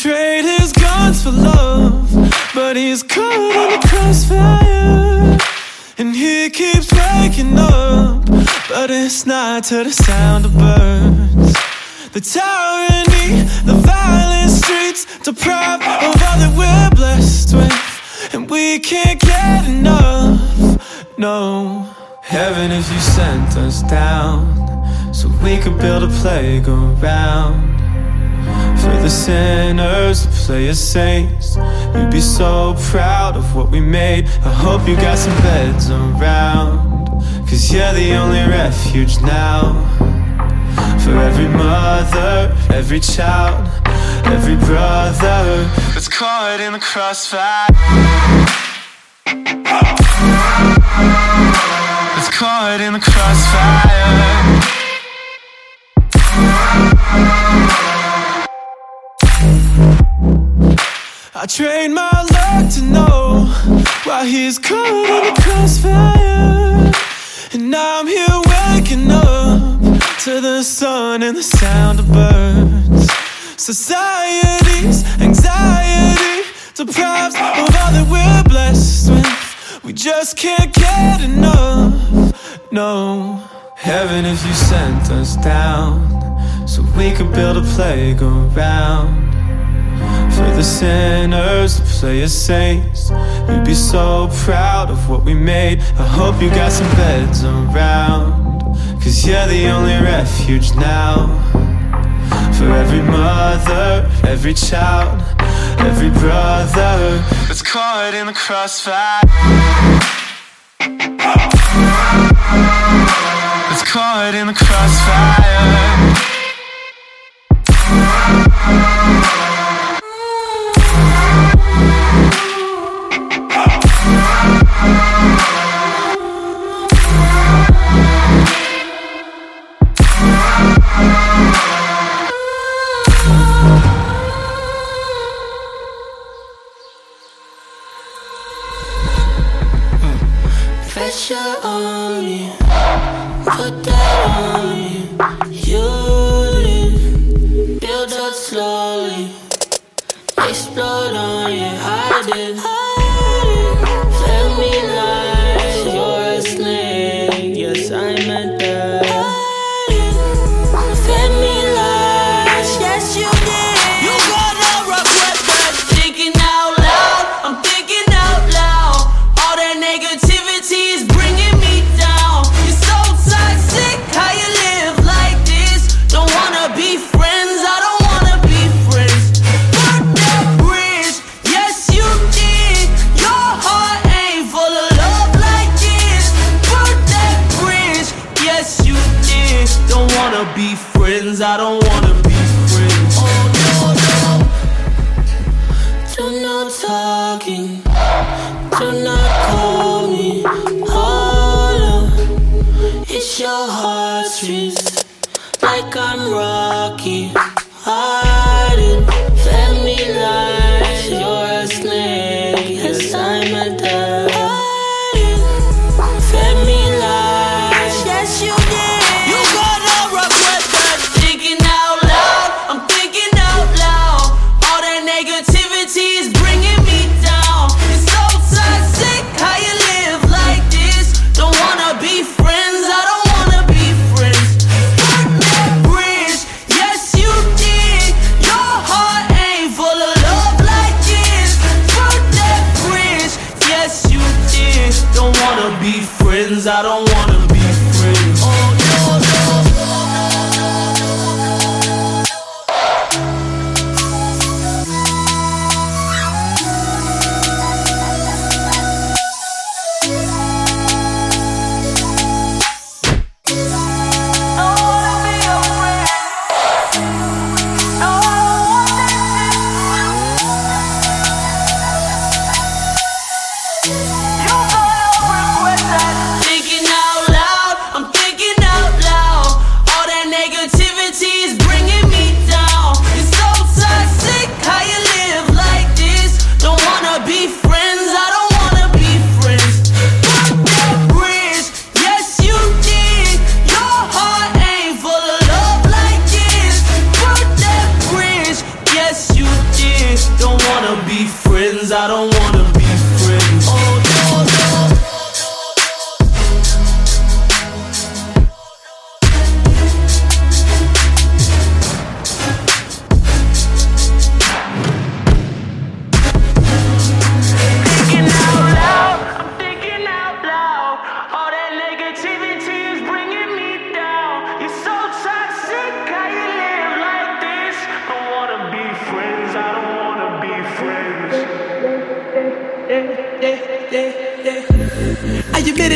trade his guns for love, but he's caught in the crossfire. And he keeps waking up, but it's not to the sound of birds. The tyranny, the violent streets, deprived of all that we're blessed with. And we can't get enough, no. Heaven, if you sent us down, so we could build a playground. The sinners to play as saints. You'd be so proud of what we made. I hope you got some beds around. Cause you're the only refuge now. For every mother, every child, every brother That's caught in the crossfire. That's caught in the crossfire I trained my luck to know why he's caught in the crossfire. And now I'm here waking up to the sun and the sound of birds. Society's anxiety deprives of all that we're blessed with. We just can't get enough. No, heaven, if you sent us down so we could build a playground. The sinners to play as saints. You'd be so proud of what we made. I hope you got some beds around Cause you're the only refuge now. For every mother, every child, every brother That's caught in the crossfire. That's caught in the crossfire put that on me. Use it, build up slowly, explode on you. Hide it,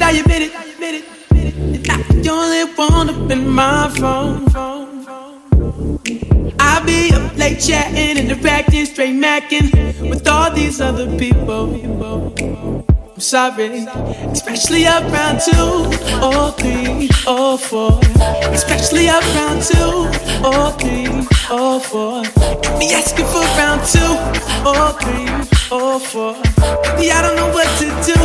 it, it, I admit it. Not the only one up in my phone. I'll be up late chatting, interacting, straight macking with all these other people. I'm sorry, especially around two or three or four. Especially around two or three or four. Me asking for round two or three or four. Maybe I don't know what to do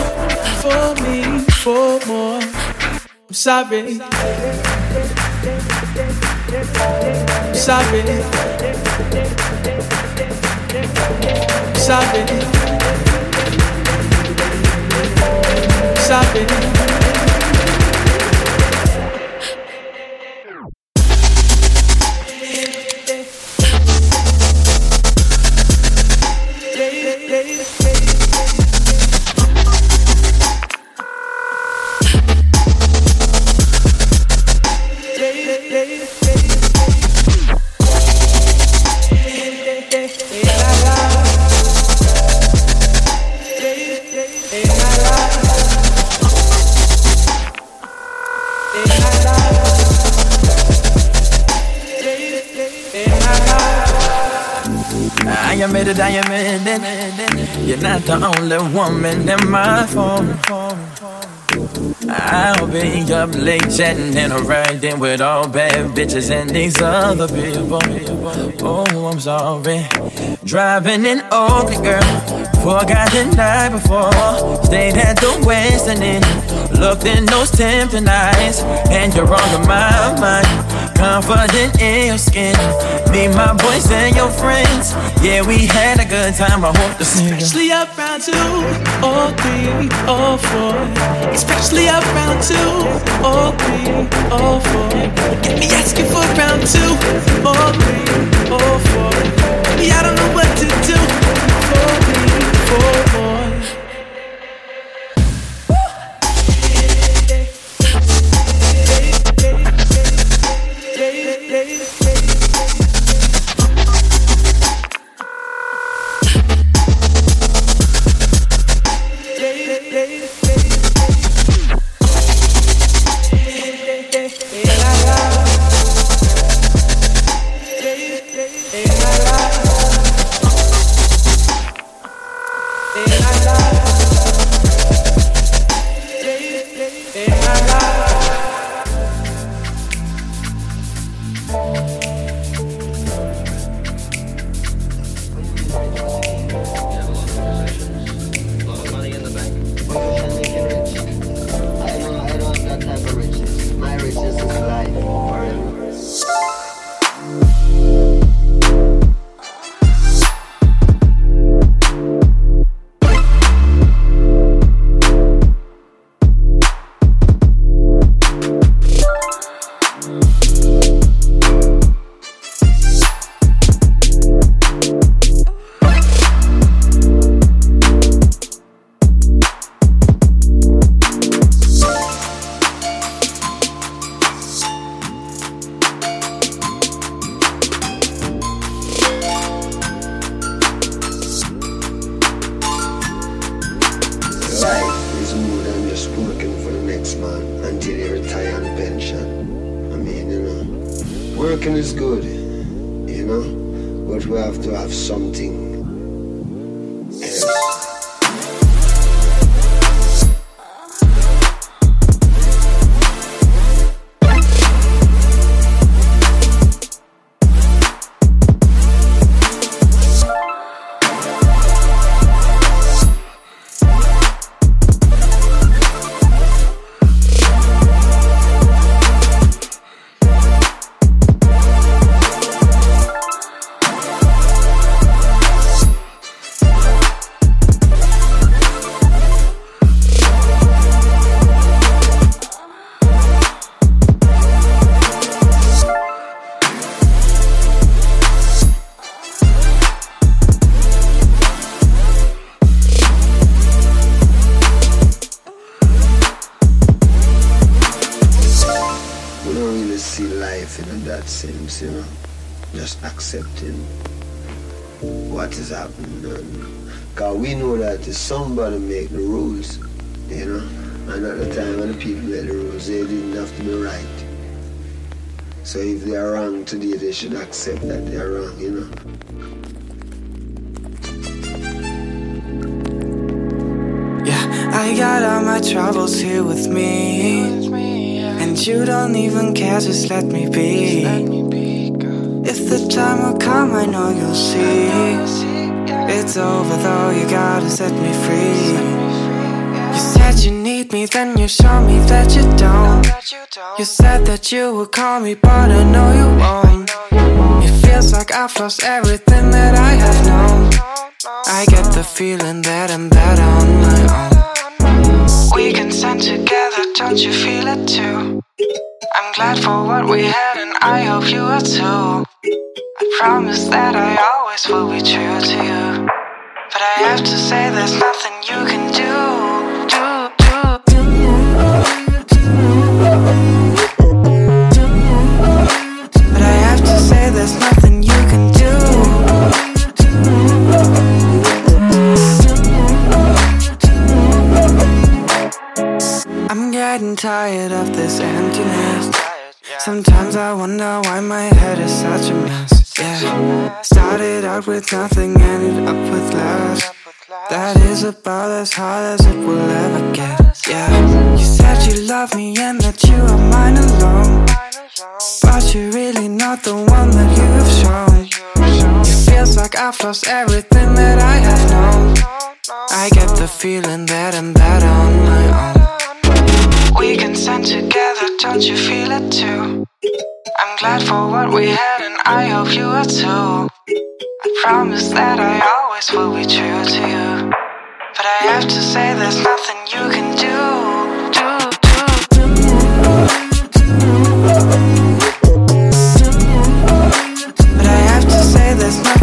for me for more. I'm sorry. I'm sorry. I'm sorry. sabe You're I'll be up late chatting and riding with all bad bitches and these other people. Oh, I'm sorry. Driving in Oakland, girl. Forgot the night before. Stayed at the West and then looked in those tempting eyes. And you're on my mind confident in your skin. Me, my boys, and your friends. Yeah, we had a good time. I hope the same. Especially up round two, or three, or four. Especially up round two, or three, or four. Get me asking for round two, or three, or four. Me, I don't know what to do. For me, for somebody make the rules, you know. And at the time when the people made the rules, they didn't have to be right. So if they are wrong today, they should accept that they are wrong, you know. Yeah, I got all my troubles here with me. And you don't even care, just let me be. If the time will come, I know you'll see. It's over though, you gotta set me free. You said you need me, then you show me that you don't. You said that you would call me, but I know you won't. It feels like I've lost everything that I have known. I get the feeling that I'm better on my own. We can stand together, don't you feel it too? I'm glad for what we had, and I hope you are too. I promise that I always will be true to you. But I have to say, there's nothing you can do. do, do, do. But I have to say, there's nothing I'm getting tired of this emptiness. Sometimes I wonder why my head is such a mess. Yeah, started out with nothing, ended up with less. That is about as hard as it will ever get. Yeah, you said you love me and that you are mine alone. But you're really not the one that you have shown. It feels like I've lost everything that I have known. I get the feeling that I'm better on my own. We can stand together, don't you feel it too? I'm glad for what we had, and I hope you are too. I promise that I always will be true to you. But I have to say, there's nothing you can do. But I have to say, there's nothing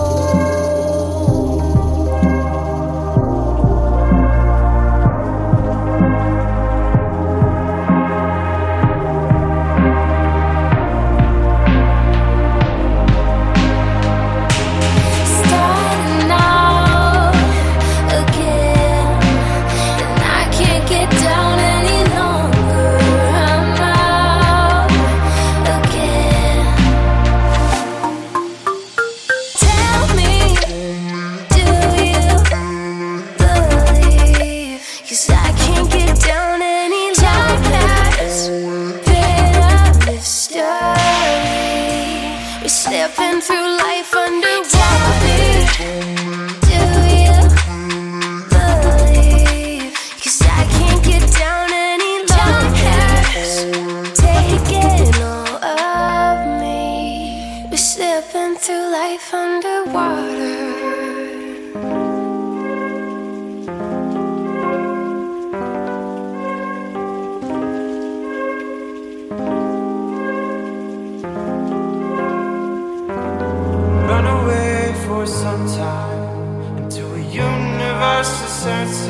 You're slipping through life underwater.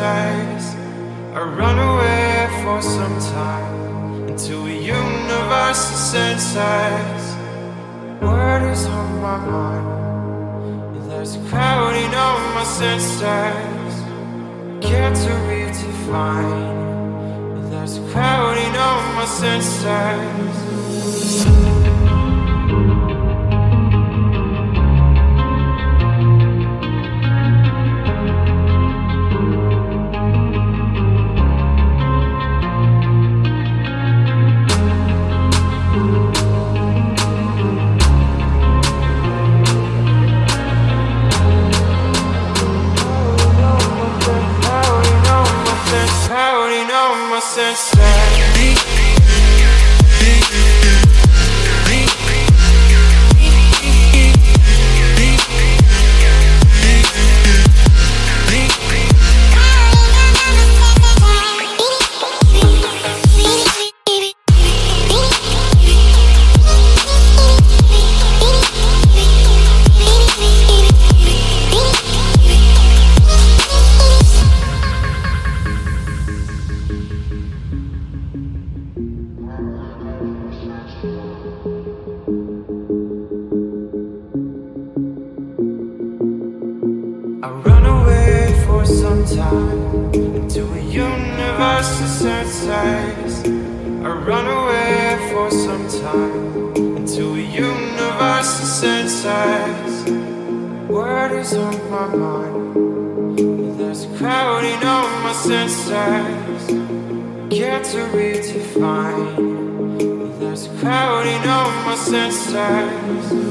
Senses. I run away for some time into a universe of senses. Word is on my mind. and There's a crowding on my senses. Care to redefine. and There's a crowding on my senses. Run away for some time into a universe of senses. Word is on my mind. There's a crowding on my senses. Care to redefine. There's a crowding on my senses.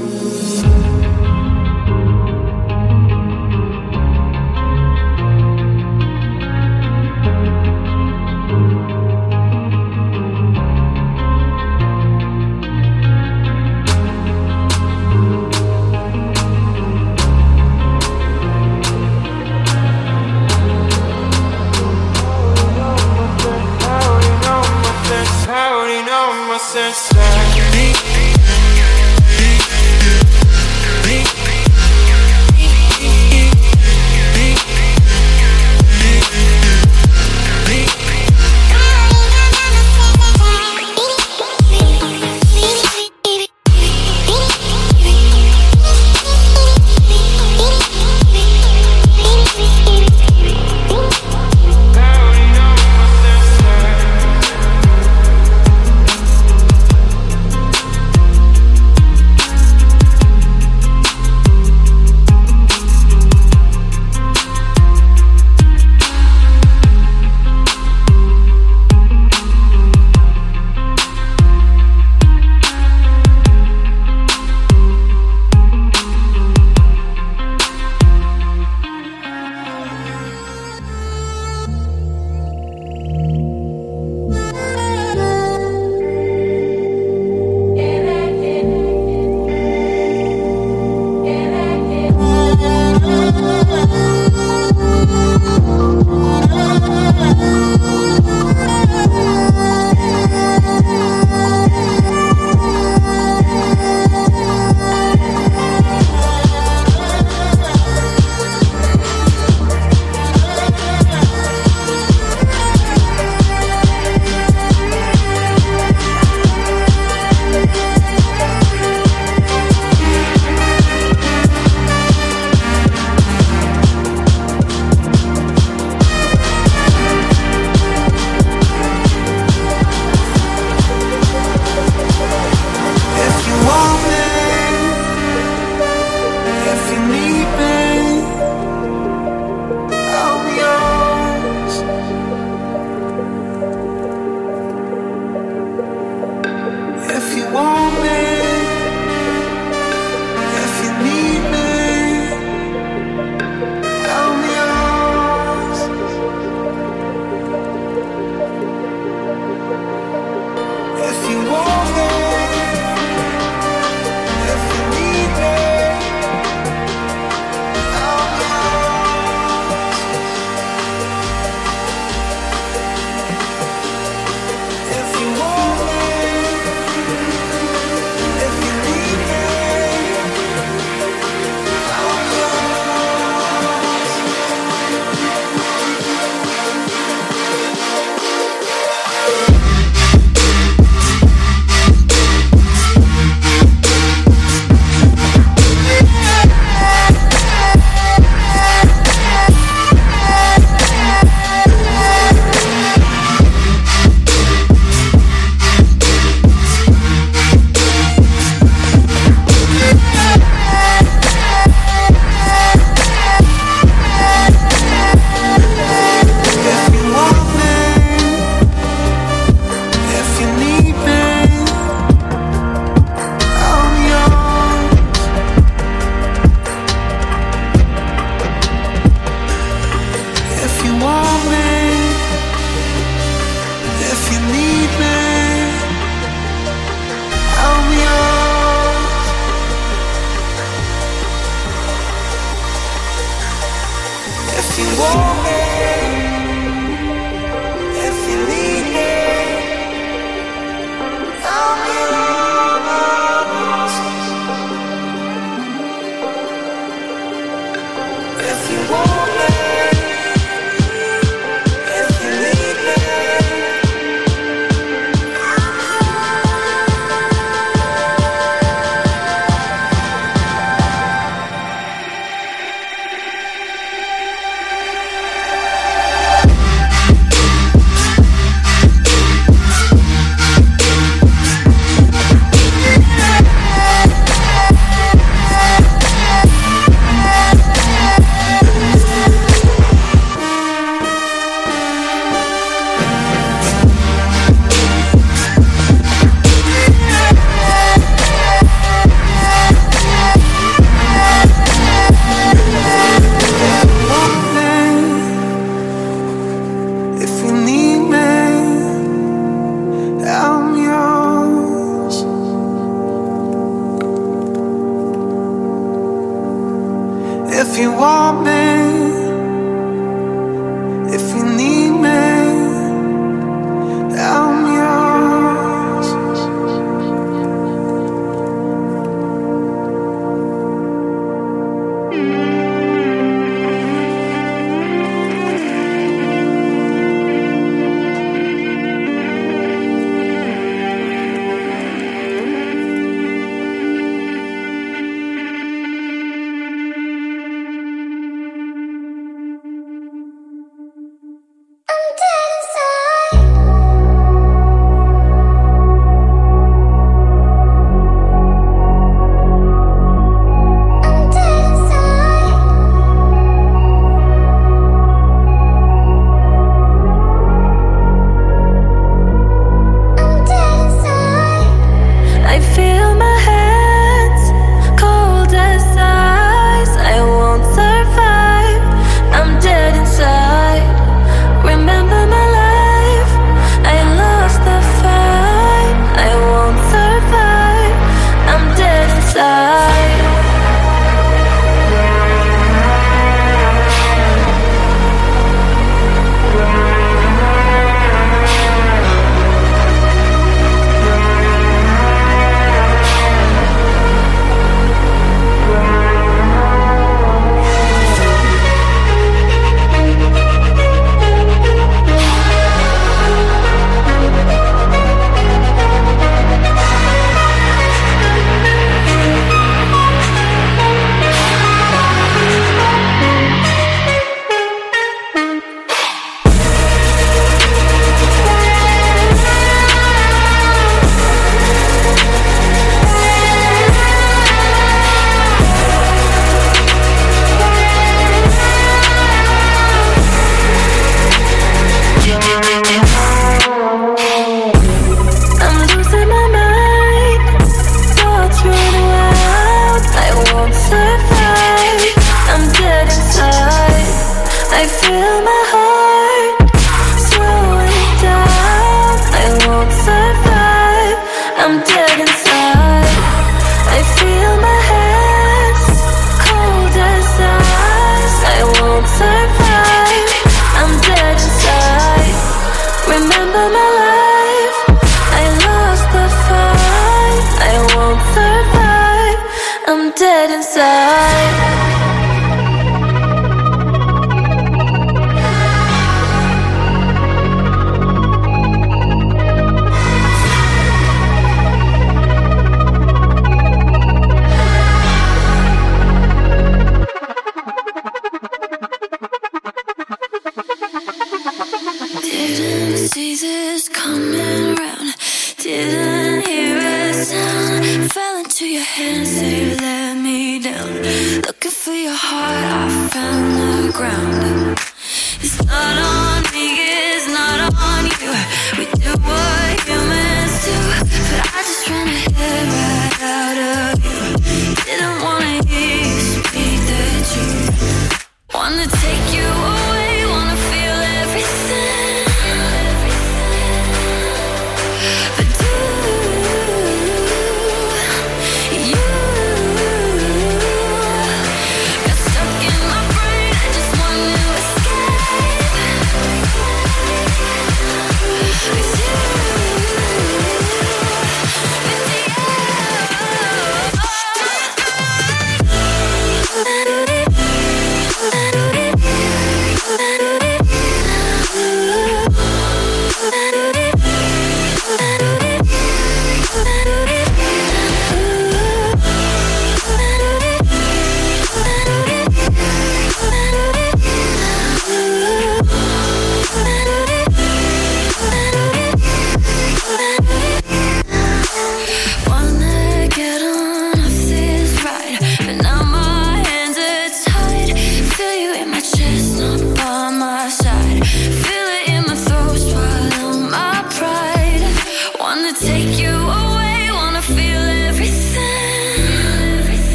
Hands,